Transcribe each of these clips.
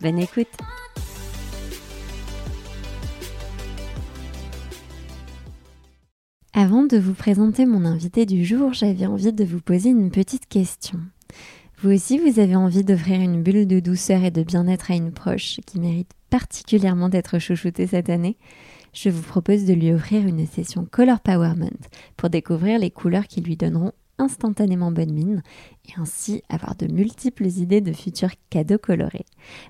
Bonne écoute Avant de vous présenter mon invité du jour, j'avais envie de vous poser une petite question. Vous aussi, vous avez envie d'offrir une bulle de douceur et de bien-être à une proche qui mérite particulièrement d'être chouchoutée cette année? Je vous propose de lui offrir une session Color Powerment pour découvrir les couleurs qui lui donneront instantanément bonne mine et ainsi avoir de multiples idées de futurs cadeaux colorés.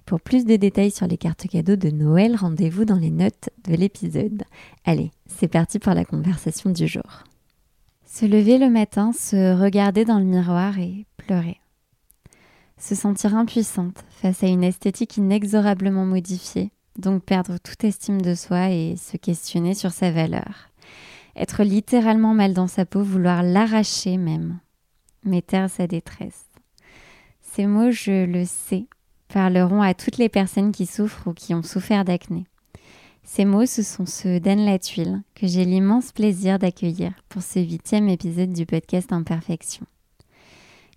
Pour plus de détails sur les cartes cadeaux de Noël, rendez-vous dans les notes de l'épisode. Allez, c'est parti pour la conversation du jour. Se lever le matin, se regarder dans le miroir et pleurer. Se sentir impuissante face à une esthétique inexorablement modifiée, donc perdre toute estime de soi et se questionner sur sa valeur être littéralement mal dans sa peau, vouloir l'arracher même, mais taire sa détresse. Ces mots, je le sais, parleront à toutes les personnes qui souffrent ou qui ont souffert d'acné. Ces mots, ce sont ceux d'Anne Latuile, que j'ai l'immense plaisir d'accueillir pour ce huitième épisode du podcast Imperfection.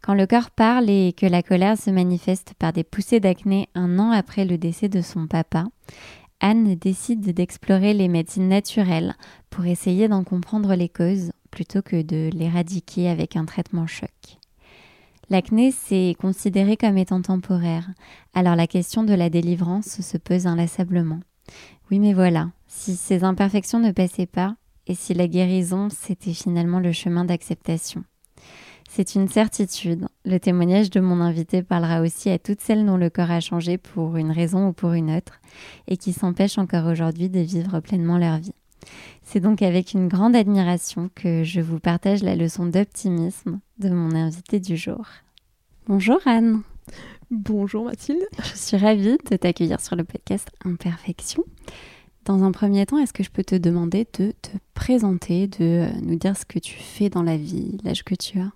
Quand le corps parle et que la colère se manifeste par des poussées d'acné un an après le décès de son papa, Anne décide d'explorer les médecines naturelles pour essayer d'en comprendre les causes plutôt que de l'éradiquer avec un traitement choc. L'acné, c'est considéré comme étant temporaire, alors la question de la délivrance se pose inlassablement. Oui, mais voilà, si ces imperfections ne passaient pas, et si la guérison, c'était finalement le chemin d'acceptation. C'est une certitude. Le témoignage de mon invité parlera aussi à toutes celles dont le corps a changé pour une raison ou pour une autre et qui s'empêchent encore aujourd'hui de vivre pleinement leur vie. C'est donc avec une grande admiration que je vous partage la leçon d'optimisme de mon invité du jour. Bonjour Anne. Bonjour Mathilde. Je suis ravie de t'accueillir sur le podcast Imperfection. Dans un premier temps, est-ce que je peux te demander de te présenter, de nous dire ce que tu fais dans la vie, l'âge que tu as?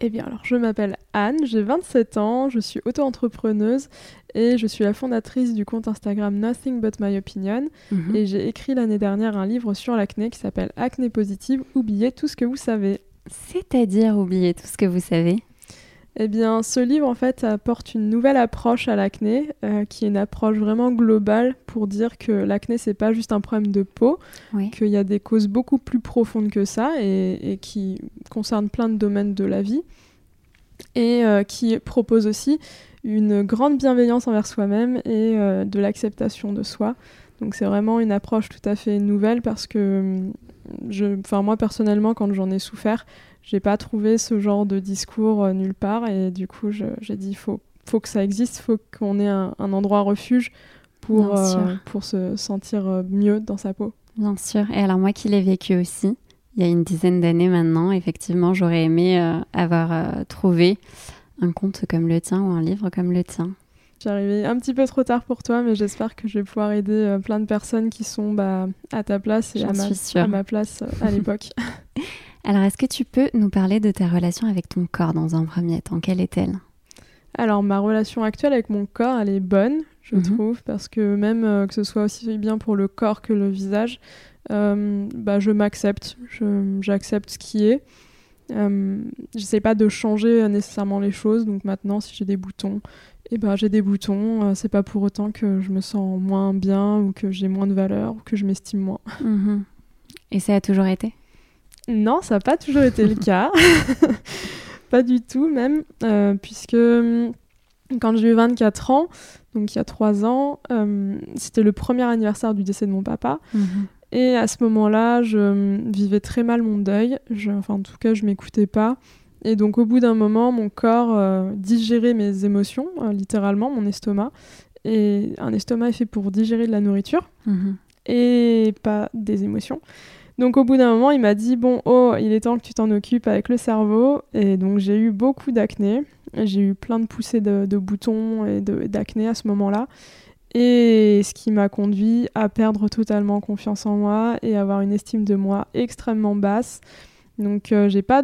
Eh bien, alors, je m'appelle Anne, j'ai 27 ans, je suis auto-entrepreneuse et je suis la fondatrice du compte Instagram Nothing But My Opinion. Mhm. Et j'ai écrit l'année dernière un livre sur l'acné qui s'appelle Acné Positive, oubliez tout ce que vous savez. C'est-à-dire oubliez tout ce que vous savez? Eh bien, ce livre, en fait, apporte une nouvelle approche à l'acné, euh, qui est une approche vraiment globale pour dire que l'acné, c'est pas juste un problème de peau, qu'il y a des causes beaucoup plus profondes que ça et, qui concernent plein de domaines de la vie, et euh, qui propose aussi une grande bienveillance envers soi-même et euh, de l'acceptation de soi. Donc, c'est vraiment une approche tout à fait nouvelle parce que, je, moi, personnellement, quand j'en ai souffert, j'ai pas trouvé ce genre de discours euh, nulle part et du coup j'ai dit il faut, faut que ça existe, il faut qu'on ait un, endroit refuge pour, euh, pour se sentir euh, mieux dans sa peau. Bien sûr. Et alors moi qui l'ai vécu aussi, il y a une dizaine d'années maintenant, effectivement j'aurais aimé avoir trouvé un conte comme le tien ou un livre comme le tien. J'arrivais un petit peu trop tard pour toi, mais j'espère que je vais pouvoir aider plein de personnes qui sont bah, à ta place et à ma, à ma, place à l'époque. Alors, est-ce que tu peux nous parler de ta relation avec ton corps dans un premier temps? Quelle est-elle? Alors, ma relation actuelle avec mon corps, elle est bonne, je mhm. trouve, parce que même euh, que ce soit aussi bien pour le corps que le visage, euh, bah, je m'accepte, j'accepte ce qui est. Euh, J'essaie pas de changer nécessairement les choses, donc maintenant, si j'ai des boutons, eh ben, j'ai des boutons. Euh, c'est pas pour autant que je me sens moins bien ou que j'ai moins de valeur ou que je m'estime moins. Mhm. Et ça a toujours été? Non, ça n'a pas toujours été le cas. pas du tout même, euh, puisque hum, quand j'ai eu 24 ans, donc il y a 3 ans, hum, c'était le premier anniversaire du décès de mon papa. Mhm. Et à ce moment-là, je hum, vivais très mal mon deuil. enfin, en tout cas, je m'écoutais pas. Et donc, au bout d'un moment, mon corps euh, digérait mes émotions, euh, littéralement, mon estomac. Et un estomac est fait pour digérer de la nourriture mhm. et pas des émotions. Donc au bout d'un moment, il m'a dit bon, oh, il est temps que tu t'en occupes avec le cerveau. Et donc j'ai eu beaucoup d'acné. J'ai eu plein de poussées de, boutons et d'acné à ce moment-là. Et ce qui m'a conduit à perdre totalement confiance en moi et avoir une estime de moi extrêmement basse. Donc euh, j'ai pas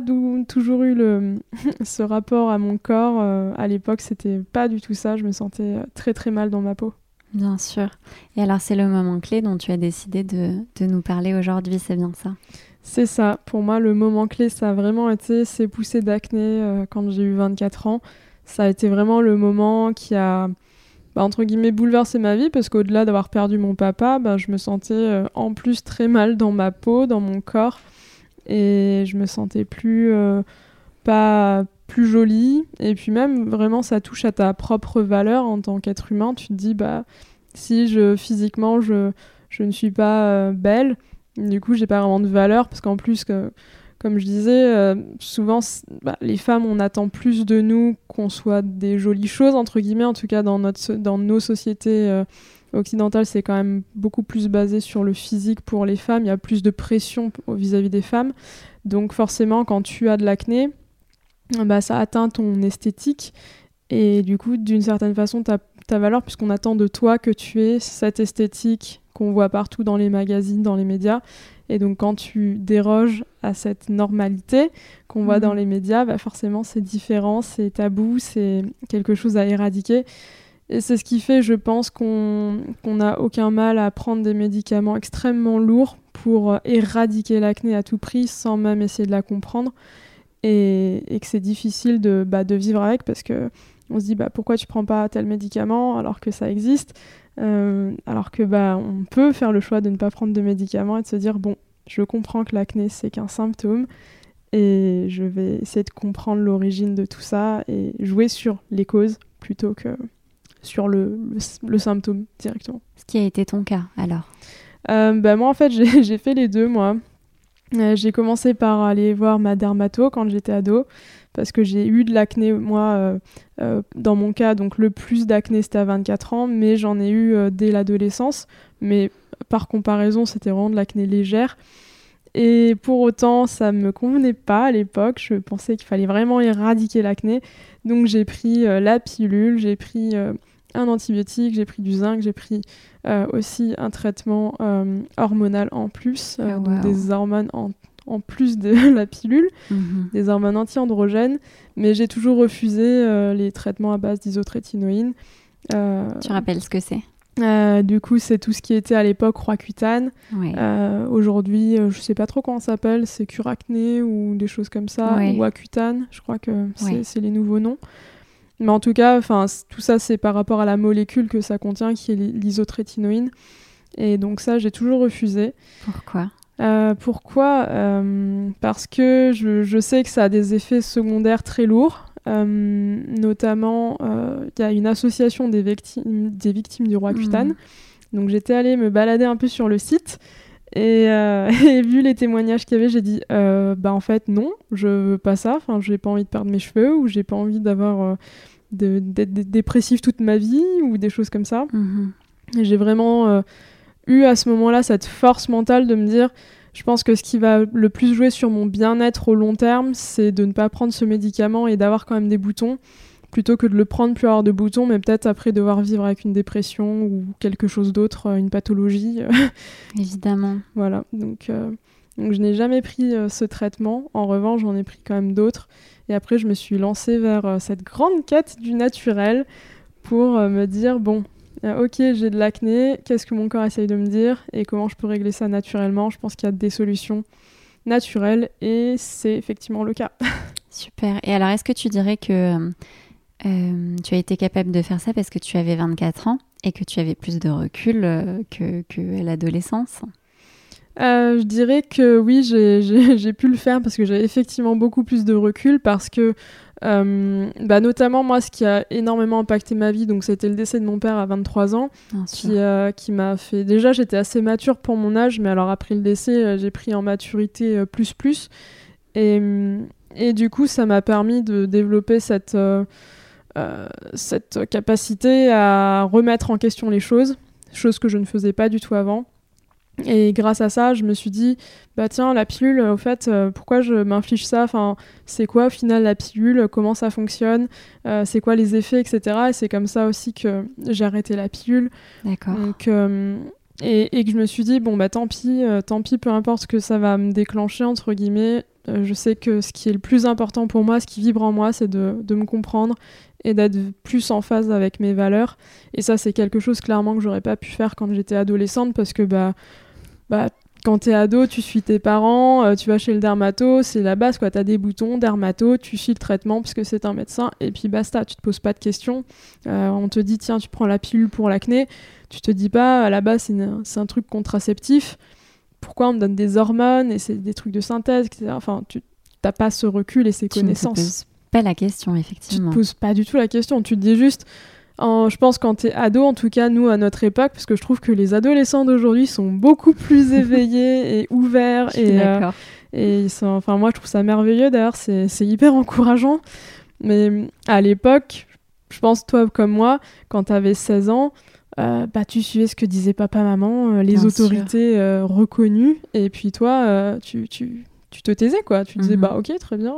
toujours eu ce rapport à mon corps. Euh, à l'époque, c'était pas du tout ça. Je me sentais très très mal dans ma peau. Bien sûr. Et alors c'est le moment clé dont tu as décidé de, nous parler aujourd'hui, c'est bien ça? C'est ça. Pour moi, le moment clé, ça a vraiment été ces poussées d'acné euh, quand j'ai eu 24 ans. Ça a été vraiment le moment qui a bah, entre guillemets bouleversé ma vie parce qu'au-delà d'avoir perdu mon papa, bah, je me sentais en plus très mal dans ma peau, dans mon corps et je me sentais plus euh, pas plus jolie et puis même vraiment ça touche à ta propre valeur en tant qu'être humain tu te dis bah si je physiquement je, je ne suis pas euh, belle du coup j'ai pas vraiment de valeur parce qu'en plus que comme je disais euh, souvent bah, les femmes on attend plus de nous qu'on soit des jolies choses entre guillemets en tout cas dans notre dans nos sociétés occidentale, c'est quand même beaucoup plus basé sur le physique pour les femmes. Il y a plus de pression vis-à-vis des femmes. Donc forcément, quand tu as de l'acné, bah, ça atteint ton esthétique. Et du coup, d'une certaine façon, ta, ta valeur, puisqu'on attend de toi que tu aies cette esthétique qu'on voit partout dans les magazines, dans les médias. Et donc quand tu déroges à cette normalité qu'on voit dans mhm. les médias, bah forcément c'est différent, c'est tabou, c'est quelque chose à éradiquer. Et c'est ce qui fait, je pense, qu'on n'a aucun mal à prendre des médicaments extrêmement lourds pour euh, éradiquer l'acné à tout prix sans même essayer de la comprendre. Et, que c'est difficile de, bah, de, vivre avec parce que on se dit bah, pourquoi tu prends pas tel médicament alors que ça existe euh, Alors que bah, on peut faire le choix de ne pas prendre de médicaments et de se dire bon, je comprends que l'acné c'est qu'un symptôme et je vais essayer de comprendre l'origine de tout ça et jouer sur les causes plutôt que sur le, le, symptôme directement. Ce qui a été ton cas alors? Euh, bah, Moi en fait j'ai fait les deux moi. Euh, j'ai commencé par aller voir ma dermato quand j'étais ado parce que j'ai eu de l'acné moi euh, dans mon cas donc le plus d'acné c'était à 24 ans mais j'en ai eu dès l'adolescence. Mais par comparaison c'était vraiment de l'acné légère. Et pour autant ça me convenait pas à l'époque. Je pensais qu'il fallait vraiment éradiquer l'acné. Donc j'ai pris la pilule j'ai pris un antibiotique, j'ai pris du zinc, j'ai pris euh, aussi un traitement euh, hormonal en plus, euh, ah, des hormones en, en, plus de la pilule, mhm. des hormones anti-androgènes, mais j'ai toujours refusé les traitements à base d'isotrétinoïne. tu rappelles ce que c'est? du coup, c'est tout ce qui était à l'époque Roaccutane. Aujourd'hui, je sais pas trop comment ça s'appelle, c'est Curacné ou des choses comme ça, ou Accutane, je crois que c'est les nouveaux noms. Mais en tout cas, tout ça, c'est par rapport à la molécule que ça contient, qui est l'isotrétinoïne. Et donc ça, j'ai toujours refusé. Pourquoi? Euh, Pourquoi? Euh, Parce que je, sais que ça a des effets secondaires très lourds. Euh, notamment, il y a une association des, victimes, des victimes du roi cutane. Mmh. Donc j'étais allée me balader un peu sur le site. Euh, et, vu les témoignages qu'il y avait, j'ai dit euh, bah en fait non, je veux pas ça. Enfin, j'ai pas envie de perdre mes cheveux ou j'ai pas envie d'avoir euh, d'être dépressif toute ma vie ou des choses comme ça. Mhm. J'ai vraiment eu à ce moment-là cette force mentale de me dire je pense que ce qui va le plus jouer sur mon bien-être au long terme, c'est de ne pas prendre ce médicament et d'avoir quand même des boutons plutôt que de le prendre plus avoir de boutons, mais peut-être après devoir vivre avec une dépression ou quelque chose d'autre, euh, une pathologie. Évidemment. voilà, donc, euh, donc je n'ai jamais pris euh, ce traitement. En revanche, j'en ai pris quand même d'autres. Et après, je me suis lancée vers cette grande quête du naturel pour me dire, bon, ok, j'ai de l'acné, qu'est-ce que mon corps essaye de me dire et comment je peux régler ça naturellement? Je pense qu'il y a des solutions naturelles et c'est effectivement le cas. Super. Et alors, est-ce que tu dirais que euh, tu as été capable de faire ça parce que tu avais 24 ans et que tu avais plus de recul euh, que, l'adolescence euh, je dirais que oui, j'ai pu le faire parce que j'avais effectivement beaucoup plus de recul parce que, bah, notamment moi, ce qui a énormément impacté ma vie, donc c'était le décès de mon père à 23 ans, qui, qui m'a fait. Déjà, j'étais assez mature pour mon âge, mais alors après le décès, j'ai pris en maturité plus plus. Et, et du coup, ça m'a permis de développer cette cette capacité à remettre en question les choses, chose que je ne faisais pas du tout avant. Et grâce à ça, je me suis dit, bah tiens, la pilule, au fait, euh, pourquoi je m'inflige ça? Enfin, c'est quoi au final la pilule? Comment ça fonctionne? Euh, C'est quoi les effets, etc. Et c'est comme ça aussi que j'ai arrêté la pilule. D'accord. Donc, euh, et, et, que je me suis dit, bon, bah tant pis, tant pis, peu importe ce que ça va me déclencher, entre guillemets. Je sais que ce qui est le plus important pour moi, ce qui vibre en moi, c'est de, de me comprendre et d'être plus en phase avec mes valeurs. Et ça, c'est quelque chose clairement que j'aurais pas pu faire quand j'étais adolescente parce que, bah, bah, quand t'es ado, tu suis tes parents, euh, tu vas chez le dermato, c'est la base quoi. T'as des boutons, dermato, tu suis le traitement parce que c'est un médecin et puis basta. Tu te poses pas de questions. Euh, on te dit tiens, tu prends la pilule pour l'acné. Tu te dis pas à la base c'est un truc contraceptif. Pourquoi on me donne des hormones et c'est des trucs de synthèse, etc. Enfin, tu t'as pas ce recul et ces connaissances. Tu te poses pas la question effectivement. Tu te poses pas du tout la question. Tu te dis juste je pense quand tu es ado, en tout cas nous à notre époque, parce que je trouve que les adolescents d'aujourd'hui sont beaucoup plus éveillés et ouverts. et, euh, et ils sont, enfin moi je trouve ça merveilleux d'ailleurs, c'est hyper encourageant. Mais à l'époque, je pense toi comme moi, quand tu avais 16 ans, euh, bah, tu suivais ce que disaient papa, maman, euh, les autorités reconnues, et puis toi, tu, tu, tu, te taisais quoi. Tu disais, mhm. bah ok, très bien.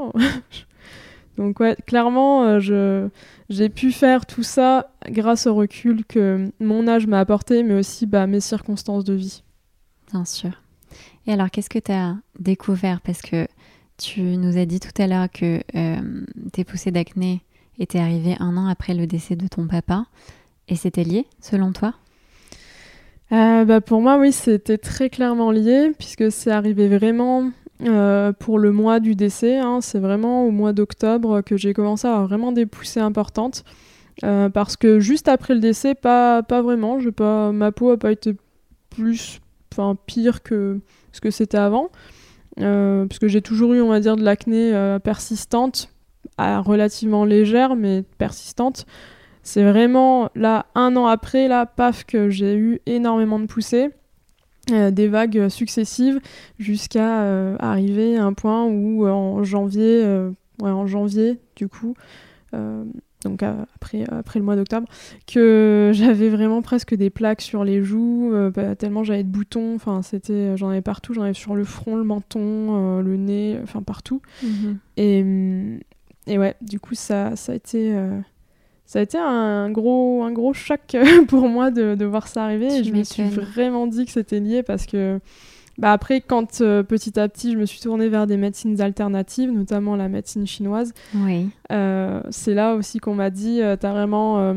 Donc ouais, clairement, je j'ai pu faire tout ça grâce au recul que mon âge m'a apporté, mais aussi bah, mes circonstances de vie. Bien sûr. Et alors, qu'est-ce que tu as découvert? Parce que tu nous as dit tout à l'heure que euh, tes poussées d'acné étaient arrivées un an après le décès de ton papa. Et c'était lié, selon toi euh, bah Pour moi, oui, c'était très clairement lié, puisque c'est arrivé vraiment euh, pour le mois du décès, hein, c'est vraiment au mois d'octobre que j'ai commencé à avoir vraiment des poussées importantes. Euh, parce que juste après le décès, pas, pas vraiment. Pas, ma peau n'a pas été plus, enfin pire que ce que c'était avant. Parce que j'ai toujours eu, on va dire, de l'acné persistante, relativement légère, mais persistante. C'est vraiment là, un an après, là, paf, que j'ai eu énormément de poussées. Euh, des vagues successives jusqu'à euh, arriver à un point où euh, en janvier, en janvier du coup, donc après, après le mois d'octobre, que j'avais vraiment presque des plaques sur les joues, bah, tellement j'avais de boutons, enfin c'était, j'en avais partout, j'en avais sur le front, le menton, le nez, enfin partout. Mhm. Et, et ouais, du coup ça, ça a été ça a été un gros, un gros choc pour moi de, de voir ça arriver. et je me suis vraiment dit que c'était lié parce que bah après, quand euh, petit à petit je me suis tournée vers des médecines alternatives, notamment la médecine chinoise, oui. Euh, c'est là aussi qu'on m'a dit euh, tu as vraiment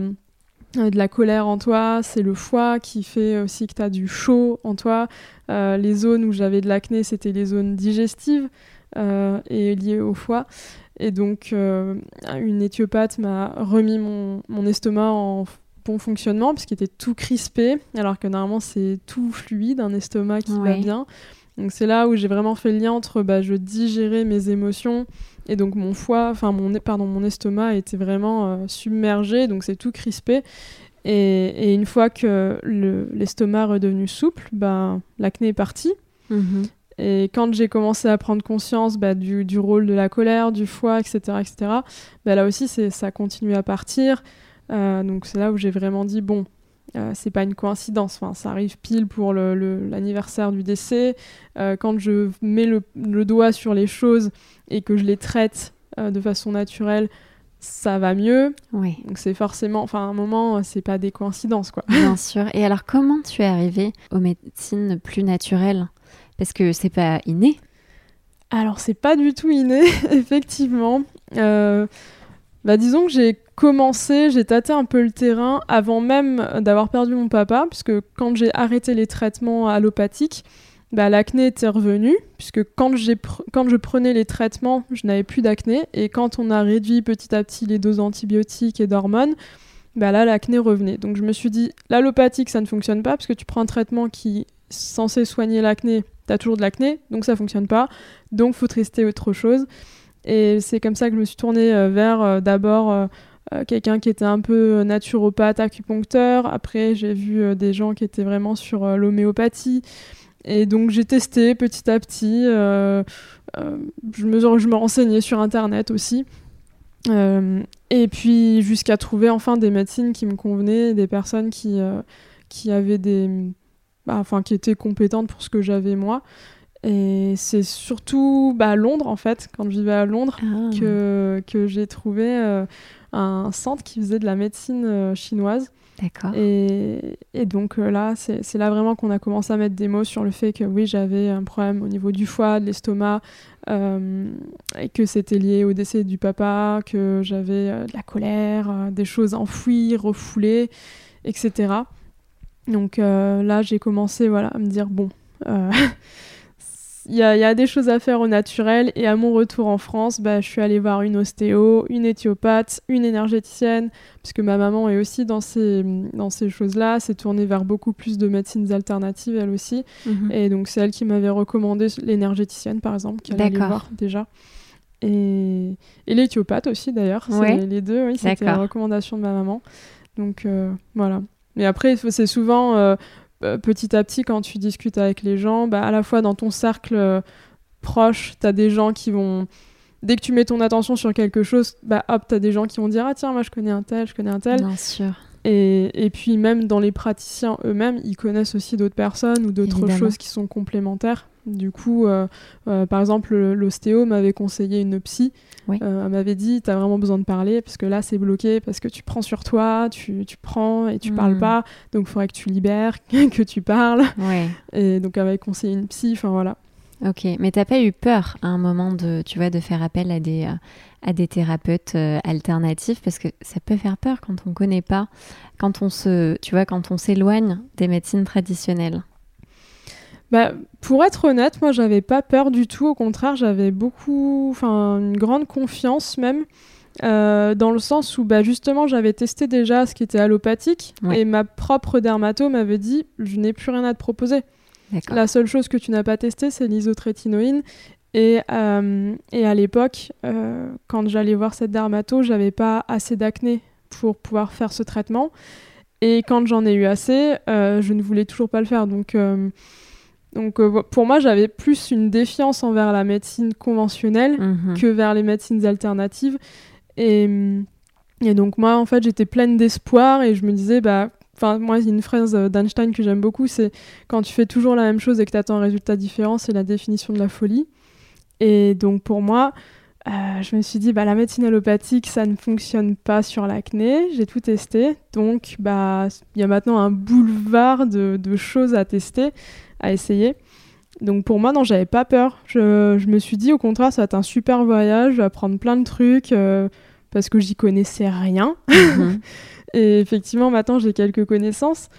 de la colère en toi, c'est le foie qui fait aussi que tu as du chaud en toi. les zones où j'avais de l'acné, c'était les zones digestives et liées au foie. Et donc, euh, une éthiopathe m'a remis mon, mon, estomac en bon fonctionnement, puisqu'il était tout crispé, alors que normalement, c'est tout fluide, un estomac qui va bien. Donc, c'est là où j'ai vraiment fait le lien entre bah, je digérais mes émotions et donc mon foie, enfin, mon, pardon, mon estomac était vraiment euh, submergé, donc c'est tout crispé. Et, et, une fois que l'estomac est redevenu souple, bah, l'acné est parti. Mhm. Et quand j'ai commencé à prendre conscience bah, du, du, rôle de la colère, du foie, etc., etc., bah, là aussi, ça continue à partir. Euh, donc c'est là où j'ai vraiment dit, bon, euh, c'est pas une coïncidence, enfin, ça arrive pile pour l'anniversaire du décès. Euh, quand je mets le, le, doigt sur les choses et que je les traite de façon naturelle, ça va mieux. Oui. Donc c'est forcément, enfin à un moment, c'est pas des coïncidences quoi. Bien sûr. Et alors comment tu es arrivée aux médecines plus naturelles? Parce que c'est pas inné. Alors c'est pas du tout inné, effectivement. Euh, bah, disons que j'ai commencé, j'ai tâté un peu le terrain avant même d'avoir perdu mon papa, puisque quand j'ai arrêté les traitements allopathiques, bah, l'acné était revenu, puisque quand, quand je prenais les traitements, je n'avais plus d'acné, et quand on a réduit petit à petit les doses antibiotiques et d'hormones, bah là l'acné revenait. Donc je me suis dit, l'allopathique ça ne fonctionne pas, parce que tu prends un traitement qui est censé soigner l'acné, t'as toujours de l'acné, donc ça fonctionne pas, donc faut tester autre chose. Et c'est comme ça que je me suis tournée euh, vers euh, d'abord euh, quelqu'un qui était un peu naturopathe, acupuncteur. Après, j'ai vu des gens qui étaient vraiment sur l'homéopathie. Et donc j'ai testé petit à petit. je, me, je renseignais sur Internet aussi. et puis jusqu'à trouver enfin des médecines qui me convenaient, des personnes qui avaient des bah, enfin, qui était compétente pour ce que j'avais moi. Et c'est surtout bah, à Londres, en fait, quand je vivais à Londres, ah. que, que j'ai trouvé un centre qui faisait de la médecine chinoise. D'accord. Et, et, donc là, c'est là vraiment qu'on a commencé à mettre des mots sur le fait que oui, j'avais un problème au niveau du foie, de l'estomac, euh, et que c'était lié au décès du papa, que j'avais euh, de la colère, euh, des choses enfouies, refoulées, etc. Donc là, j'ai commencé voilà, à me dire, bon, il y, a, des choses à faire au naturel. Et à mon retour en France, bah, je suis allée voir une ostéo, une éthiopathe, une énergéticienne, puisque ma maman est aussi dans ces, dans ces choses-là, s'est tournée vers beaucoup plus de médecines alternatives, elle aussi. Mhm. Et donc, c'est elle qui m'avait recommandé l'énergéticienne, par exemple, qu'elle allait voir déjà. Et, et l'éthiopathe aussi, d'ailleurs. Les deux, oui, c'était la recommandation de ma maman. Donc, euh, voilà. Mais après, c'est souvent... Euh, euh, petit à petit, quand tu discutes avec les gens, bah, à la fois dans ton cercle euh, proche, tu as des gens qui vont. Dès que tu mets ton attention sur quelque chose, bah hop, tu as des gens qui vont dire Ah tiens, moi je connais un tel, je connais un tel. Bien sûr. Et, et puis même dans les praticiens eux-mêmes, ils connaissent aussi d'autres personnes ou d'autres choses qui sont complémentaires. Du coup, euh, euh, par exemple, l'ostéo m'avait conseillé une psy. Euh, elle m'avait dit, tu as vraiment besoin de parler, parce que là, c'est bloqué, parce que tu prends sur toi, tu, tu prends et tu parles hmm. pas. Donc, il faudrait que tu libères, que tu parles. Et donc, elle m'avait conseillé une psy. Enfin, voilà. Ok, mais t'as pas eu peur à un moment de, tu vois, de faire appel à des, à des thérapeutes alternatifs? Parce que ça peut faire peur quand on connaît pas, quand on se, tu vois, quand on s'éloigne des médecines traditionnelles. Bah, pour être honnête, moi, j'avais pas peur du tout. Au contraire, j'avais beaucoup, enfin, une grande confiance même. Euh, dans le sens où bah, justement j'avais testé déjà ce qui était allopathique et ma propre dermato m'avait dit je n'ai plus rien à te proposer. La seule chose que tu n'as pas testé c'est l'isotrétinoïne et, euh, et à l'époque euh, quand j'allais voir cette dermato j'avais pas assez d'acné pour pouvoir faire ce traitement et quand j'en ai eu assez je ne voulais toujours pas le faire donc donc euh, pour moi, j'avais plus une défiance envers la médecine conventionnelle mhm. que vers les médecines alternatives. Et, mm, et donc moi, en fait, j'étais pleine d'espoir et je me disais, bah, enfin moi, il y a une phrase d'Einstein que j'aime beaucoup, c'est quand tu fais toujours la même chose et que tu attends un résultat différent, c'est la définition de la folie. Et donc pour moi, euh, je me suis dit, bah, la médecine allopathique, ça ne fonctionne pas sur l'acné. J'ai tout testé. Donc, bah, il y a maintenant un boulevard de, de choses à tester à essayer. Donc pour moi, non, j'avais pas peur. Je, je, me suis dit, au contraire, ça va être un super voyage, je vais apprendre plein de trucs euh, parce que j'y connaissais rien. Mhm. et effectivement, maintenant, j'ai quelques connaissances.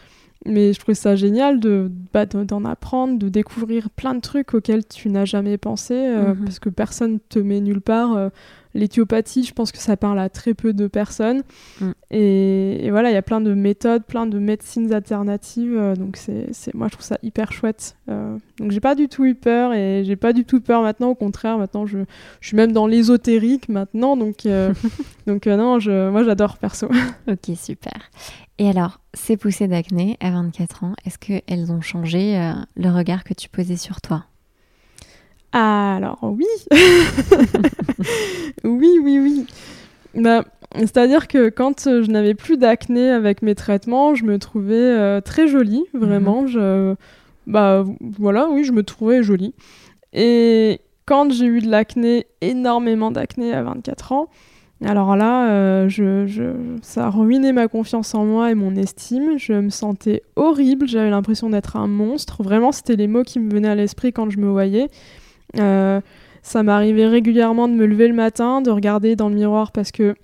Mais je trouve ça génial de bah, d'en apprendre, de découvrir plein de trucs auxquels tu n'as jamais pensé, euh, mhm. parce que personne te met nulle part. Euh, L'éthiopathie, je pense que ça parle à très peu de personnes. Mm. Et, voilà, il y a plein de méthodes, plein de médecines alternatives. Euh, donc c'est, moi, je trouve ça hyper chouette. Euh, donc j'ai pas du tout eu peur et j'ai pas du tout peur maintenant. Au contraire, maintenant, je, je suis même dans l'ésotérique maintenant. Donc, euh, donc non, je, moi, j'adore perso. ok, super. Et alors, ces poussées d'acné à 24 ans, est-ce qu'elles ont changé le regard que tu posais sur toi? Alors oui, oui, oui, oui. Bah, c'est-à-dire que quand je n'avais plus d'acné avec mes traitements, je me trouvais euh, très jolie, vraiment. Mhm. Je, bah voilà, oui, je me trouvais jolie. Et quand j'ai eu de l'acné, énormément d'acné à 24 ans, alors là, euh, je, ça a ruiné ma confiance en moi et mon estime. Je me sentais horrible, j'avais l'impression d'être un monstre. Vraiment, c'était les mots qui me venaient à l'esprit quand je me voyais. Euh, ça m'arrivait régulièrement de me lever le matin, de regarder dans le miroir parce que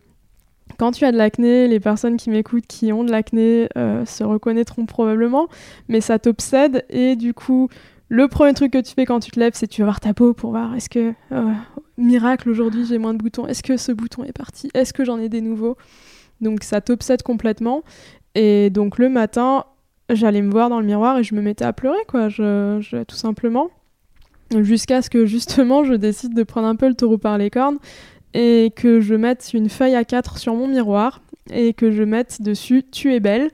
quand tu as de l'acné, les personnes qui m'écoutent qui ont de l'acné euh, se reconnaîtront probablement, mais ça t'obsède et du coup, le premier truc que tu fais quand tu te lèves, c'est tu vas voir ta peau pour voir est-ce que, euh, miracle, aujourd'hui j'ai moins de boutons, est-ce que ce bouton est parti, est-ce que j'en ai des nouveaux? Donc ça t'obsède complètement. Et donc le matin, j'allais me voir dans le miroir et je me mettais à pleurer, quoi, je tout simplement jusqu'à ce que justement je décide de prendre un peu le taureau par les cornes et que je mette une feuille à 4 sur mon miroir et que je mette dessus tu es belle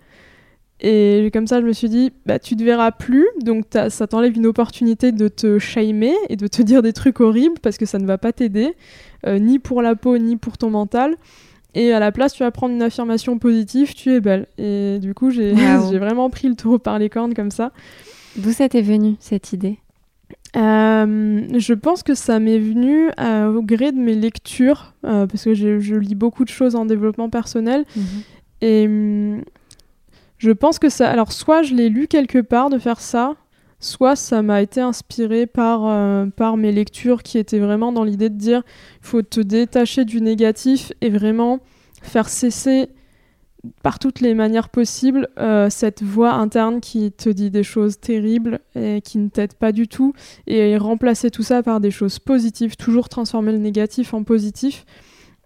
et comme ça je me suis dit bah tu te verras plus. Donc ça t'enlève une opportunité de te shamer et de te dire des trucs horribles parce que ça ne va pas t'aider euh, ni pour la peau ni pour ton mental. Et à la place, tu vas prendre une affirmation positive, tu es belle. Et du coup, j'ai vraiment pris le taureau par les cornes comme ça. D'où ça t'est venu, cette idée? Euh, je pense que ça m'est venu euh, au gré de mes lectures, euh, parce que je, lis beaucoup de choses en développement personnel. Mhm. Et hum, je pense que ça. Alors, soit je l'ai lu quelque part de faire ça, soit ça m'a été inspiré par, par mes lectures qui étaient vraiment dans l'idée de dire il faut te détacher du négatif et vraiment faire cesser par toutes les manières possibles euh, cette voix interne qui te dit des choses terribles et qui ne t'aide pas du tout et remplacer tout ça par des choses positives, toujours transformer le négatif en positif.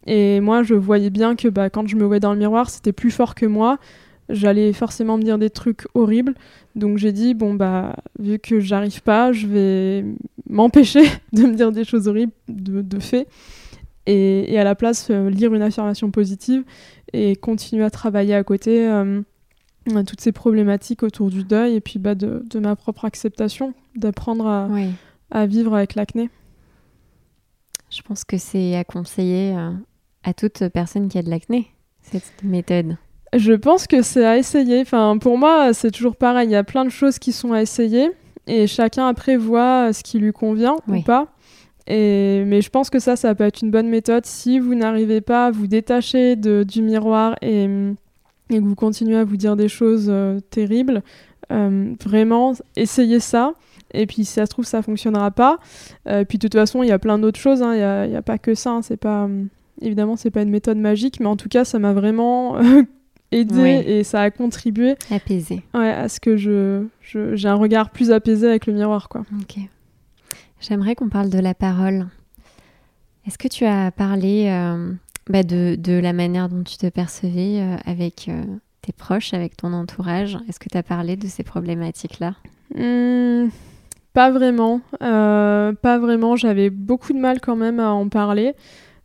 Et moi, je voyais bien que bah, quand je me voyais dans le miroir, c'était plus fort que moi j'allais forcément me dire des trucs horribles. Donc j'ai dit, bon, bah, vu que j'arrive pas, je vais m'empêcher de me dire des choses horribles de, fait. Et, à la place, euh, lire une affirmation positive et continuer à travailler à côté euh, toutes ces problématiques autour du deuil et puis bah, de, ma propre acceptation, d'apprendre à, à, vivre avec l'acné. Je pense que c'est à conseiller euh, à toute personne qui a de l'acné, cette méthode. Je pense que c'est à essayer. Enfin, pour moi, c'est toujours pareil. Il y a plein de choses qui sont à essayer et chacun après voit ce qui lui convient ou pas. Et, mais je pense que ça, ça peut être une bonne méthode si vous n'arrivez pas à vous détacher de, du miroir et, et, que vous continuez à vous dire des choses euh, terribles. Euh, vraiment, essayez ça. Et puis, si ça se trouve, ça fonctionnera pas. Euh, puis, de toute façon, il y a plein d'autres choses. Hein. Il n'y a, a, pas que ça. Hein. C'est pas, évidemment, c'est pas une méthode magique, mais en tout cas, ça m'a vraiment aidé et ça a contribué apaisé ouais, à ce que je, j'ai un regard plus apaisé avec le miroir quoi. Ok. J'aimerais qu'on parle de la parole. Est-ce que tu as parlé euh, bah de, la manière dont tu te percevais euh, avec euh, tes proches, avec ton entourage? Est-ce que tu as parlé de ces problématiques-là? Mmh, Pas vraiment. pas vraiment. J'avais beaucoup de mal quand même à en parler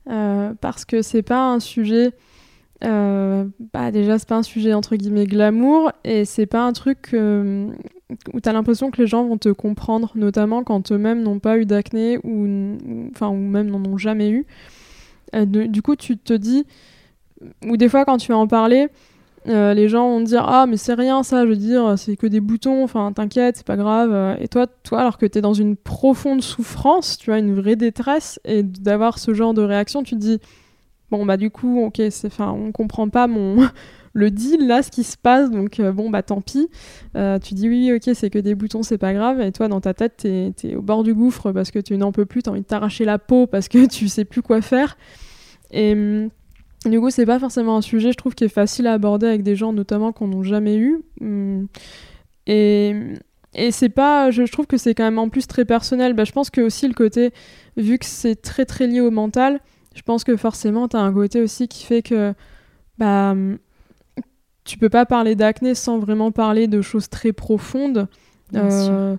parce que c'est pas un sujet euh, bah déjà c'est pas un sujet entre guillemets glamour et c'est pas un truc euh, où t'as l'impression que les gens vont te comprendre, notamment quand eux-mêmes n'ont pas eu d'acné ou, enfin ou même n'en ont jamais eu. Euh, du coup tu te dis, ou des fois quand tu vas en parler, les gens vont te dire ah mais c'est rien ça, je veux dire c'est que des boutons, enfin t'inquiète c'est pas grave. Et toi toi alors que t'es dans une profonde souffrance, tu as une vraie détresse et d'avoir ce genre de réaction, tu te dis bon bah du coup ok c'est enfin on comprend pas mon le deal là ce qui se passe donc euh, bon bah tant pis. Euh, tu dis oui ok c'est que des boutons c'est pas grave. Et toi dans ta tête t'es es au bord du gouffre parce que tu n'en peux plus t'as envie de t'arracher la peau parce que tu sais plus quoi faire. Et hum, du coup c'est pas forcément un sujet je trouve qui est facile à aborder avec des gens notamment qu'on n'a jamais eu. Hum, et et c'est pas je, trouve que c'est quand même en plus très personnel. Bah, je pense que aussi le côté vu que c'est très très lié au mental je pense que forcément, tu as un côté aussi qui fait que bah, tu peux pas parler d'acné sans vraiment parler de choses très profondes. Euh,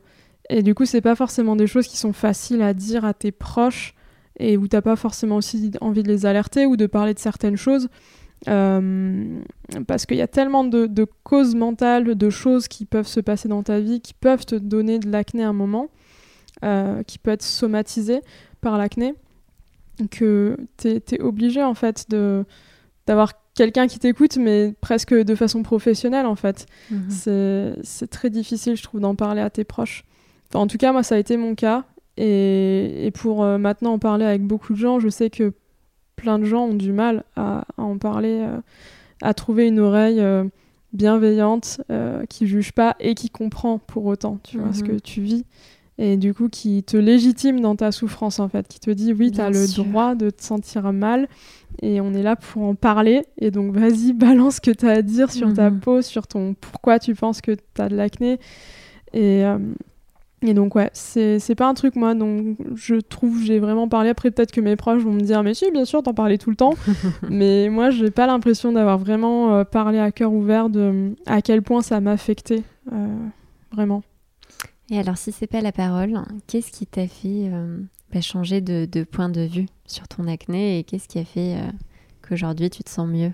et du coup, c'est pas forcément des choses qui sont faciles à dire à tes proches et où t'as pas forcément aussi envie de les alerter ou de parler de certaines choses. Euh, parce qu'il y a tellement de, de, causes mentales, de choses qui peuvent se passer dans ta vie, qui peuvent te donner de l'acné à un moment, euh, qui peut être somatisé par l'acné que tu es, obligé en fait de d'avoir quelqu'un qui t'écoute, mais presque de façon professionnelle en fait. Mhm. C'est très difficile, je trouve, d'en parler à tes proches. Enfin, en tout cas, moi, ça a été mon cas. Et, et pour euh, maintenant en parler avec beaucoup de gens, je sais que plein de gens ont du mal à, en parler, euh, à trouver une oreille euh, bienveillante, qui juge pas et qui comprend pour autant, tu vois, ce mhm. que tu vis et du coup qui te légitime dans ta souffrance en fait, qui te dit oui, tu as le droit de te sentir mal et on est là pour en parler. Et donc vas-y, balance ce que tu as à dire sur ta mhm. peau, sur ton pourquoi tu penses que tu as de l'acné. Et euh, et donc ouais, c'est pas un truc moi donc je trouve j'ai vraiment parlé. Après peut-être que mes proches vont me dire mais si bien sûr t'en parlais tout le temps. Mais moi j'ai pas l'impression d'avoir vraiment euh, parlé à cœur ouvert de à quel point ça m'a affecté euh, vraiment. Et alors, si c'est pas la parole, qu'est-ce qui t'a fait euh, bah, changer de, point de vue sur ton acné et qu'est-ce qui a fait euh, qu'aujourd'hui tu te sens mieux?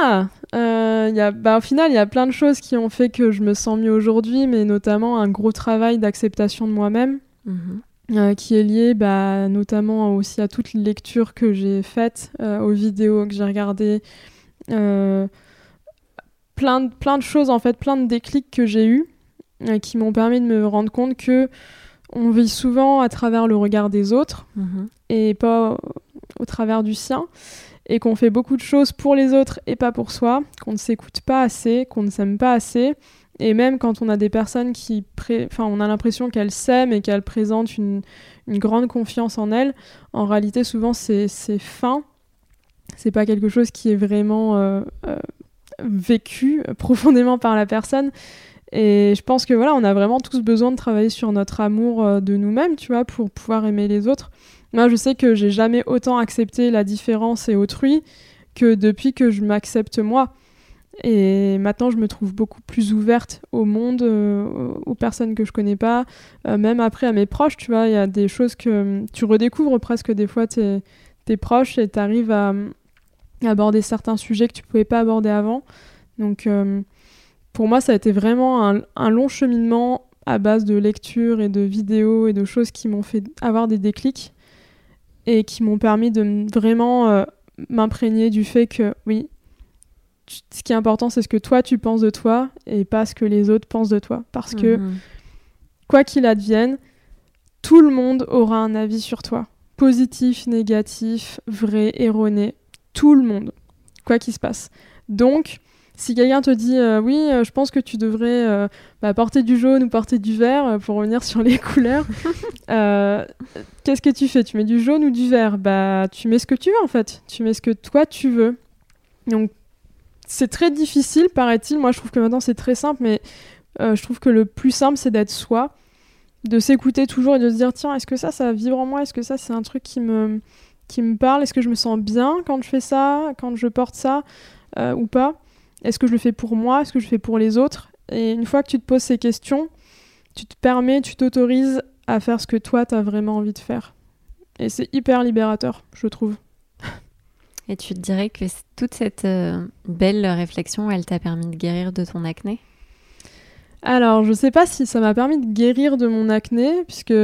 Ah, euh, y a, bah, au final, il y a plein de choses qui ont fait que je me sens mieux aujourd'hui, mais notamment un gros travail d'acceptation de moi-même. Mhm. qui est lié bah, notamment aussi à toutes les lectures que j'ai faites, aux vidéos que j'ai regardées, plein, de, plein de choses en fait, plein de déclics que j'ai eus qui m'ont permis de me rendre compte que on vit souvent à travers le regard des autres mhm. et pas au travers du sien et qu'on fait beaucoup de choses pour les autres et pas pour soi, qu'on ne s'écoute pas assez, qu'on ne s'aime pas assez. Et même quand on a des personnes qui... Enfin, on a l'impression qu'elles s'aiment et qu'elles présentent une, grande confiance en elles, en réalité, souvent, c'est fin. C'est pas quelque chose qui est vraiment euh, euh, vécu profondément par la personne. Et je pense que voilà, on a vraiment tous besoin de travailler sur notre amour euh, de nous-mêmes, tu vois, pour pouvoir aimer les autres. Moi, je sais que j'ai jamais autant accepté la différence et autrui que depuis que je m'accepte moi. Et maintenant, je me trouve beaucoup plus ouverte au monde, euh, aux personnes que je connais pas, euh, même après à mes proches, tu vois, il y a des choses que tu redécouvres presque des fois tes, tes proches et tu arrives à, aborder certains sujets que tu pouvais pas aborder avant. Donc, pour moi, ça a été vraiment un, un, long cheminement à base de lectures et de vidéos et de choses qui m'ont fait avoir des déclics et qui m'ont permis de vraiment euh, m'imprégner du fait que oui, ce qui est important, c'est ce que toi tu penses de toi et pas ce que les autres pensent de toi. Parce que mhm. quoi qu'il advienne, tout le monde aura un avis sur toi. Positif, négatif, vrai, erroné. Tout le monde. Quoi qu'il se passe. Donc, si quelqu'un te dit euh, oui, euh, je pense que tu devrais euh, bah, porter du jaune ou porter du vert pour revenir sur les couleurs, qu'est-ce que tu fais? Tu mets du jaune ou du vert? Bah, tu mets ce que tu veux en fait. Tu mets ce que toi tu veux. Donc, c'est très difficile, paraît-il. Moi, je trouve que maintenant c'est très simple, mais je trouve que le plus simple c'est d'être soi, de s'écouter toujours et de se dire tiens, est-ce que ça, ça vibre en moi? Est-ce que ça, c'est un truc qui me qui me parle? Est-ce que je me sens bien quand je fais ça, quand je porte ça ou pas? Est-ce que je le fais pour moi? Est-ce que je le fais pour les autres? Et une fois que tu te poses ces questions, tu te permets, tu t'autorises à faire ce que toi, tu as vraiment envie de faire. Et c'est hyper libérateur, je trouve. Et tu te dirais que toute cette euh, belle réflexion, elle t'a permis de guérir de ton acné? Alors, je sais pas si ça m'a permis de guérir de mon acné, puisque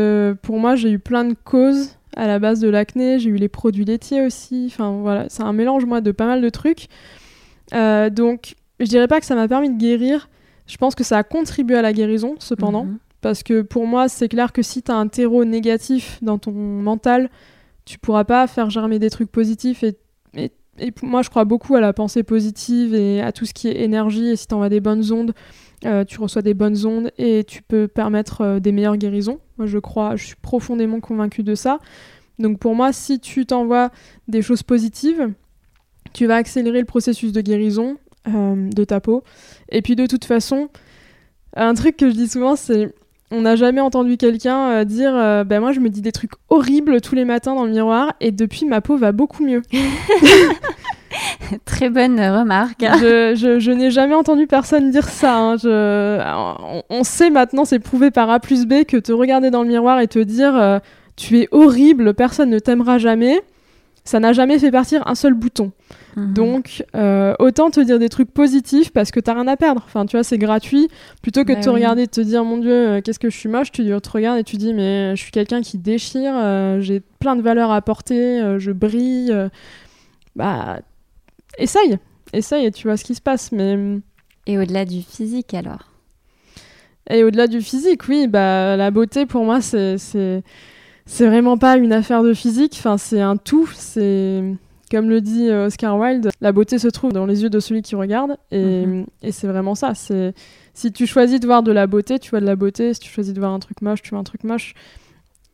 pour moi, j'ai eu plein de causes à la base de l'acné. J'ai eu les produits laitiers aussi. Enfin, voilà, c'est un mélange, moi, de pas mal de trucs. Euh, donc, je dirais pas que ça m'a permis de guérir. Je pense que ça a contribué à la guérison, cependant. Mhm. Parce que pour moi, c'est clair que si tu as un terreau négatif dans ton mental, tu pourras pas faire germer des trucs positifs. Et, et, moi, je crois beaucoup à la pensée positive et à tout ce qui est énergie. Et si tu envoies des bonnes ondes, euh, tu reçois des bonnes ondes et tu peux permettre euh, des meilleures guérisons. Moi, je crois, je suis profondément convaincue de ça. Donc pour moi, si tu t'envoies des choses positives, tu vas accélérer le processus de guérison euh, de ta peau. Et puis de toute façon, un truc que je dis souvent, c'est on n'a jamais entendu quelqu'un euh, dire euh, ben moi je me dis des trucs horribles tous les matins dans le miroir et depuis ma peau va beaucoup mieux. Très bonne remarque. Je, n'ai jamais entendu personne dire ça. Hein. on, on, sait maintenant, c'est prouvé par A plus B, que te regarder dans le miroir et te dire tu es horrible, personne ne t'aimera jamais, ça n'a jamais fait partir un seul bouton. Mhm. Donc, euh, autant te dire des trucs positifs parce que t'as rien à perdre. Enfin, tu vois, c'est gratuit. Plutôt que de bah te regarder et te dire, mon Dieu, euh, qu'est-ce que je suis moche, tu te regardes et tu dis, mais je suis quelqu'un qui déchire, euh, j'ai plein de valeurs à apporter, je brille. bah, essaye. Essaye et tu vois ce qui se passe. Mais... Mm. Et au-delà du physique, alors? Et au-delà du physique, oui, bah, la beauté, pour moi, c'est c'est vraiment pas une affaire de physique, enfin c'est un tout, c'est comme le dit euh, Oscar Wilde, la beauté se trouve dans les yeux de celui qui regarde et, mhm. et c'est vraiment ça, c'est si tu choisis de voir de la beauté, tu vois de la beauté, si tu choisis de voir un truc moche, tu vois un truc moche.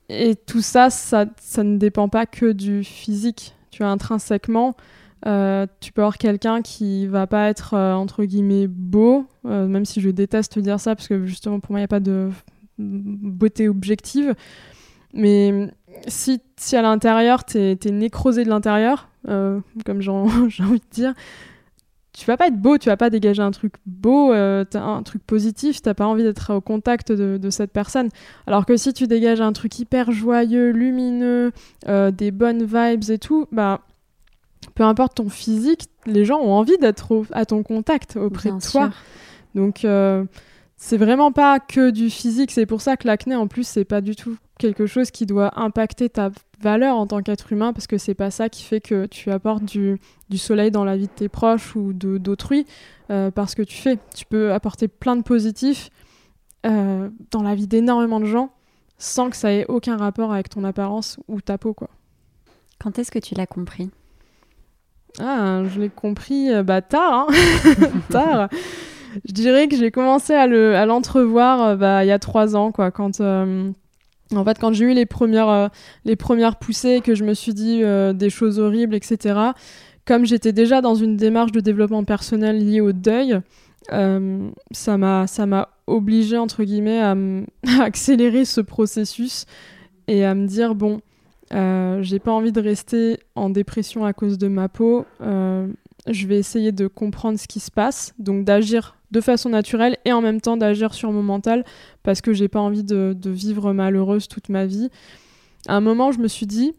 Et tout ça, ça, ça ne dépend pas que du physique. Tu vois, intrinsèquement, euh, tu peux avoir quelqu'un qui va pas être euh, entre guillemets beau, même si je déteste dire ça parce que justement pour moi il n'y a pas de beauté objective. Mais si, si à l'intérieur, t'es es nécrosé de l'intérieur, euh, comme j'ai envie de dire, tu vas pas être beau, tu vas pas dégager un truc beau, euh, un truc positif, t'as pas envie d'être au contact de, de, cette personne. Alors que si tu dégages un truc hyper joyeux, lumineux, euh, des bonnes vibes et tout, bah peu importe ton physique, les gens ont envie d'être à ton contact auprès de toi. Donc c'est vraiment pas que du physique, c'est pour ça que l'acné en plus c'est pas du tout quelque chose qui doit impacter ta valeur en tant qu'être humain parce que c'est pas ça qui fait que tu apportes du, du soleil dans la vie de tes proches ou d'autrui euh, parce que tu fais. Tu peux apporter plein de positifs euh, dans la vie d'énormément de gens sans que ça ait aucun rapport avec ton apparence ou ta peau quoi. Quand est-ce que tu l'as compris? Ah, je l'ai compris euh, bah tard, hein tard. Je dirais que j'ai commencé à l'entrevoir bah, il y a trois ans quoi quand en fait, quand j'ai eu les premières, euh, les premières poussées, que je me suis dit euh, des choses horribles, etc., comme j'étais déjà dans une démarche de développement personnel liée au deuil, euh, ça m'a obligé, entre guillemets, à, à, accélérer ce processus et à me dire, bon, j'ai pas envie de rester en dépression à cause de ma peau, je vais essayer de comprendre ce qui se passe, donc d'agir de façon naturelle et en même temps d'agir sur mon mental parce que j'ai pas envie de, vivre malheureuse toute ma vie. À un moment, je me suis dit,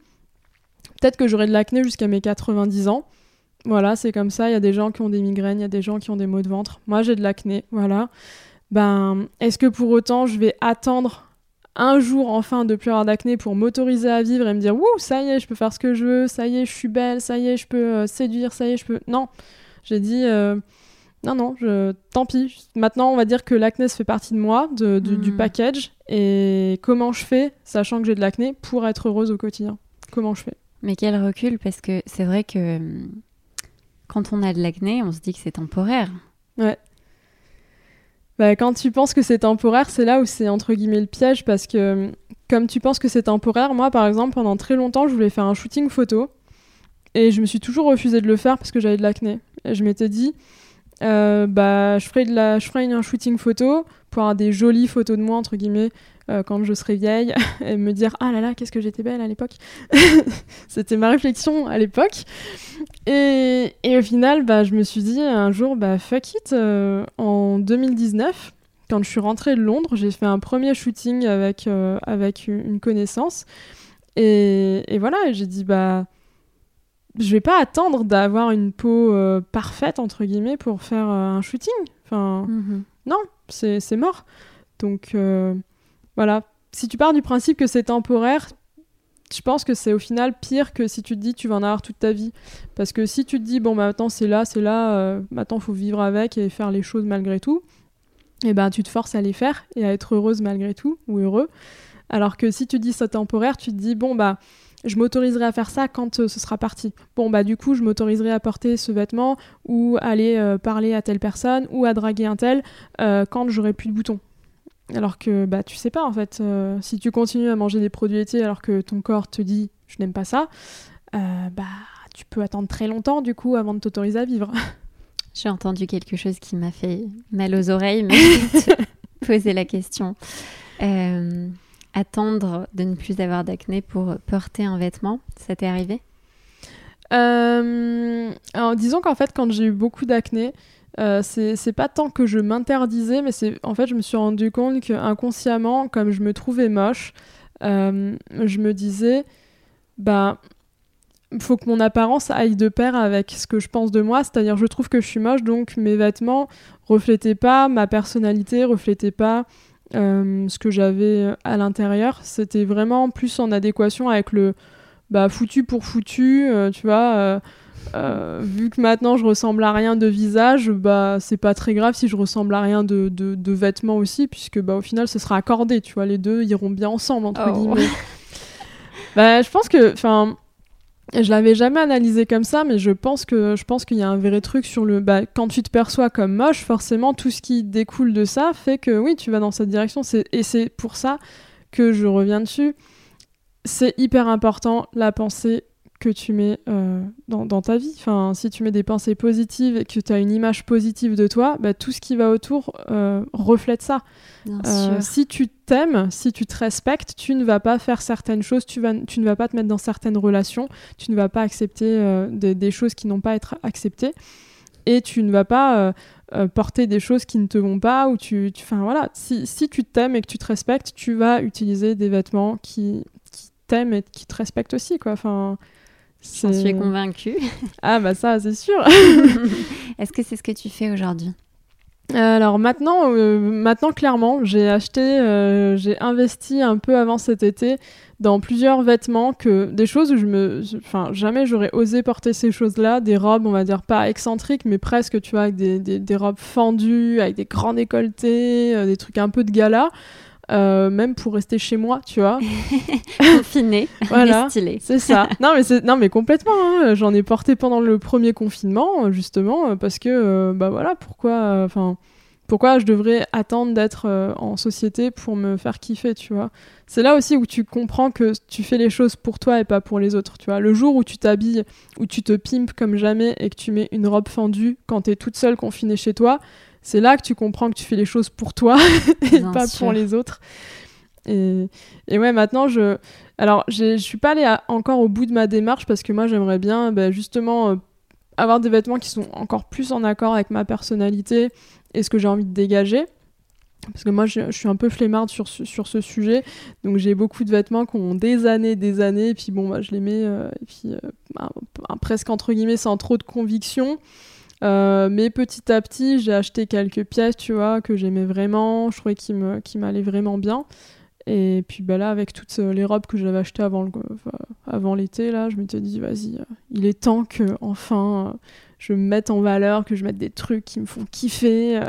peut-être que j'aurai de l'acné jusqu'à mes 90 ans. Voilà, c'est comme ça. Il y a des gens qui ont des migraines, il y a des gens qui ont des maux de ventre. Moi, j'ai de l'acné. Voilà. Ben, est-ce que pour autant, je vais attendre un jour enfin de plus avoir d'acné pour m'autoriser à vivre et me dire, ouh, ça y est, je peux faire ce que je veux, ça y est, je suis belle, ça y est, je peux euh, séduire, ça y est, je peux. Non. J'ai dit, euh, non, non, je... tant pis. Maintenant, on va dire que l'acné fait partie de moi, de, du hmm. package. Et comment je fais, sachant que j'ai de l'acné, pour être heureuse au quotidien? Comment je fais? Mais quel recul, parce que c'est vrai que hum, quand on a de l'acné, on se dit que c'est temporaire. Ouais. Bah, quand tu penses que c'est temporaire, c'est là où c'est entre guillemets le piège, parce que hum, comme tu penses que c'est temporaire, moi par exemple, pendant très longtemps, je voulais faire un shooting photo. Et je me suis toujours refusé de le faire parce que j'avais de l'acné. Et je m'étais dit, euh, bah, je ferai, de la, je ferai un shooting photo pour avoir des jolies photos de moi, entre guillemets, euh, quand je serai vieille, et me dire Ah là là, qu'est-ce que j'étais belle à l'époque C'était ma réflexion à l'époque. Et, et, au final, bah, je me suis dit un jour, bah, fuck it, euh, en 2019, quand je suis rentrée de Londres, j'ai fait un premier shooting avec, avec une connaissance. Et, et voilà, j'ai dit, bah je vais pas attendre d'avoir une peau euh, parfaite entre guillemets pour faire euh, un shooting. Enfin, mhm. non, c'est mort. Donc euh, voilà, si tu pars du principe que c'est temporaire, je pense que c'est au final pire que si tu te dis tu vas en avoir toute ta vie. Parce que si tu te dis bon bah, maintenant c'est là, c'est là, maintenant faut vivre avec et faire les choses malgré tout, et eh ben tu te forces à les faire et à être heureuse malgré tout ou heureux. Alors que si tu dis c'est temporaire, tu te dis bon bah je m'autoriserai à faire ça quand euh, ce sera parti. Bon, bah du coup, je m'autoriserai à porter ce vêtement ou aller euh, parler à telle personne ou à draguer un tel euh, quand j'aurai plus de boutons. Alors que bah tu sais pas en fait, si tu continues à manger des produits laitiers alors que ton corps te dit je n'aime pas ça, bah tu peux attendre très longtemps du coup avant de t'autoriser à vivre. J'ai entendu quelque chose qui m'a fait mal aux oreilles, mais poser la question attendre de ne plus avoir d'acné pour porter un vêtement Ça t'est arrivé? Euh, alors, disons qu'en fait, quand j'ai eu beaucoup d'acné, euh, c'est pas tant que je m'interdisais, mais c'est en fait, je me suis rendu compte que inconsciemment, comme je me trouvais moche, euh, je me disais, bah, faut que mon apparence aille de pair avec ce que je pense de moi, c'est-à-dire je trouve que je suis moche, donc mes vêtements reflétaient pas ma personnalité, reflétaient pas euh, ce que j'avais à l'intérieur, c'était vraiment plus en adéquation avec le bah, foutu pour foutu, euh, tu vois. Euh, vu que maintenant je ressemble à rien de visage, bah c'est pas très grave si je ressemble à rien de, de, vêtements aussi, puisque bah au final ce sera accordé, tu vois, les deux iront bien ensemble entre oh. guillemets. bah je pense que, enfin, je l'avais jamais analysé comme ça, mais je pense que je pense qu'il y a un vrai truc sur le. Bah, quand tu te perçois comme moche, forcément, tout ce qui découle de ça fait que oui, tu vas dans cette direction. Et c'est pour ça que je reviens dessus. C'est hyper important la pensée que tu mets euh, dans, ta vie. Enfin, si tu mets des pensées positives et que tu as une image positive de toi, bah, tout ce qui va autour euh, reflète ça. Euh, si tu t'aimes, si tu te respectes, tu ne vas pas faire certaines choses, tu, vas, tu ne vas pas te mettre dans certaines relations, tu ne vas pas accepter des, choses qui n'ont pas à être acceptées et tu ne vas pas porter des choses qui ne te vont pas ou tu, enfin voilà, si, si tu t'aimes et que tu te respectes, tu vas utiliser des vêtements qui, qui t'aiment et qui te respectent aussi quoi. Enfin, J'en suis convaincue. Ah bah ça, c'est sûr. Est-ce que c'est ce que tu fais aujourd'hui? Alors maintenant, maintenant clairement, j'ai acheté, j'ai investi un peu avant cet été dans plusieurs vêtements que des choses où je me enfin jamais j'aurais osé porter ces choses-là des robes on va dire pas excentriques mais presque tu vois avec des, des, robes fendues avec des grands décolletés euh, des trucs un peu de gala euh, même pour rester chez moi, tu vois. Confiné, voilà, stylé. C'est ça. Non mais non mais complètement. Hein. J'en ai porté pendant le premier confinement justement parce que euh, bah voilà pourquoi. Enfin pourquoi je devrais attendre d'être euh, en société pour me faire kiffer, tu vois. C'est là aussi où tu comprends que tu fais les choses pour toi et pas pour les autres, tu vois. Le jour où tu t'habilles, où tu te pimpes comme jamais et que tu mets une robe fendue quand t'es toute seule confinée chez toi, c'est là que tu comprends que tu fais les choses pour toi et pas pour les autres. Et, et, ouais, maintenant, je. Alors, je suis pas allée encore au bout de ma démarche parce que moi, j'aimerais bien bah, justement euh, avoir des vêtements qui sont encore plus en accord avec ma personnalité et ce que j'ai envie de dégager. Parce que moi, je, suis un peu flemmarde sur, sur ce sujet. Donc, j'ai beaucoup de vêtements qui ont des années, des années. Et puis, bon, bah, je les mets, euh, et puis, euh, presque entre guillemets, sans trop de conviction. Euh, mais petit à petit, j'ai acheté quelques pièces, tu vois, que j'aimais vraiment. Je trouvais qu'ils m'allaient vraiment bien. Et puis bah là, avec toutes les robes que j'avais achetées avant, avant l'été, là, je m'étais dit, vas-y, il est temps que enfin je me mette en valeur, que je mette des trucs qui me font kiffer.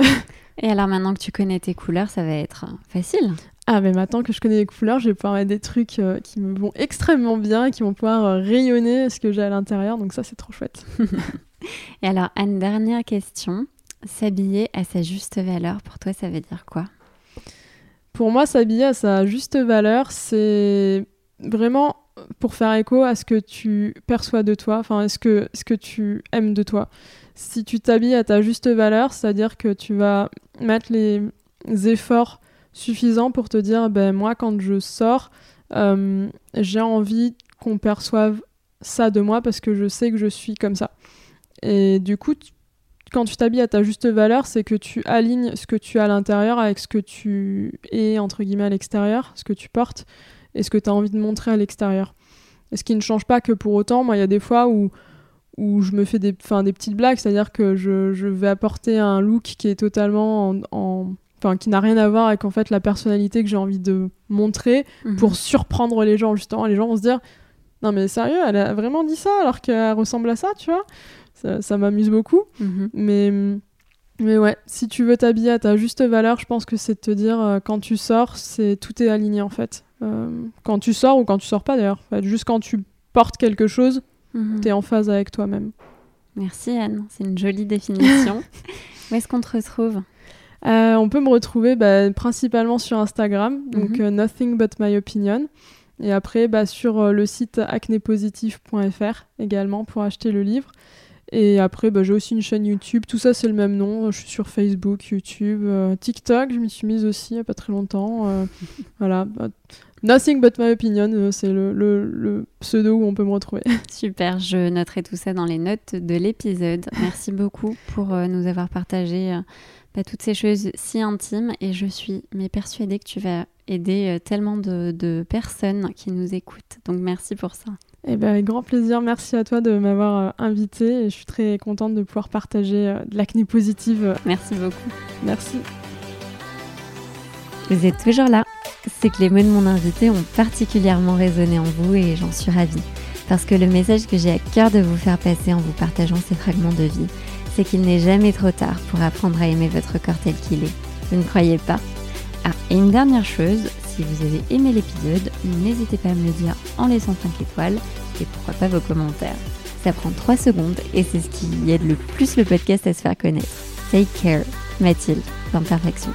Et alors maintenant que tu connais tes couleurs, ça va être facile. Ah mais maintenant que je connais les couleurs, je vais pouvoir mettre des trucs euh, qui me vont extrêmement bien, qui vont pouvoir euh, rayonner ce que j'ai à l'intérieur, donc ça c'est trop chouette. Et alors, une dernière question. S'habiller à sa juste valeur, pour toi, ça veut dire quoi? Pour moi, s'habiller à sa juste valeur, c'est vraiment pour faire écho à ce que tu perçois de toi, enfin, ce que, ce que tu aimes de toi. Si tu t'habilles à ta juste valeur, c'est-à-dire que tu vas mettre les efforts suffisants pour te dire, ben moi, quand je sors, euh, j'ai envie qu'on perçoive ça de moi parce que je sais que je suis comme ça. Et du coup, quand tu t'habilles à ta juste valeur, c'est que tu alignes ce que tu as à l'intérieur avec ce que tu es, entre guillemets, à l'extérieur, ce que tu portes et ce que tu as envie de montrer à l'extérieur. Et ce qui ne change pas que pour autant, moi, il y a des fois où, où je me fais des, des petites blagues, c'est-à-dire que je, je, vais apporter un look qui est totalement en, Enfin, qui n'a rien à voir avec en fait la personnalité que j'ai envie de montrer mhm. pour surprendre les gens justement les gens vont se dire non mais sérieux elle a vraiment dit ça alors qu'elle ressemble à ça tu vois? Ça, ça m'amuse beaucoup mhm. mais mais ouais si tu veux t'habiller à ta juste valeur je pense que c'est de te dire euh, quand tu sors c'est tout est aligné en fait euh, quand tu sors ou quand tu sors pas d'ailleurs. juste quand tu portes quelque chose, mhm. tu es en phase avec toi-même. Merci Anne, c'est une jolie définition. Où est-ce qu'on te retrouve? Euh, On peut me retrouver bah, principalement sur Instagram, donc mhm. Nothing But My Opinion. Et après, bah, sur le site acnépositif.fr également pour acheter le livre. Et après, bah, j'ai aussi une chaîne YouTube. Tout ça, c'est le même nom. Je suis sur Facebook, YouTube, TikTok. Je m'y suis mise aussi il n'y a pas très longtemps. voilà. Nothing but my opinion, euh, c'est le, pseudo où on peut me retrouver. Super, je noterai tout ça dans les notes de l'épisode. Merci beaucoup pour euh, nous avoir partagé euh, bah, toutes ces choses si intimes et je suis persuadée que tu vas aider tellement de, personnes qui nous écoutent. Donc merci pour ça. Eh ben, avec grand plaisir, merci à toi de m'avoir invité et je suis très contente de pouvoir partager de l'acné positive. Merci beaucoup. Merci. Vous êtes toujours là c'est que les mots de mon invité ont particulièrement résonné en vous et j'en suis ravie. Parce que le message que j'ai à cœur de vous faire passer en vous partageant ces fragments de vie, c'est qu'il n'est jamais trop tard pour apprendre à aimer votre corps tel qu'il est. Vous ne croyez pas? Ah, et une dernière chose, si vous avez aimé l'épisode, n'hésitez pas à me le dire en laissant 5 étoiles et pourquoi pas vos commentaires. Ça prend 3 secondes et c'est ce qui aide le plus le podcast à se faire connaître. Take care, Mathilde, d'imperfection.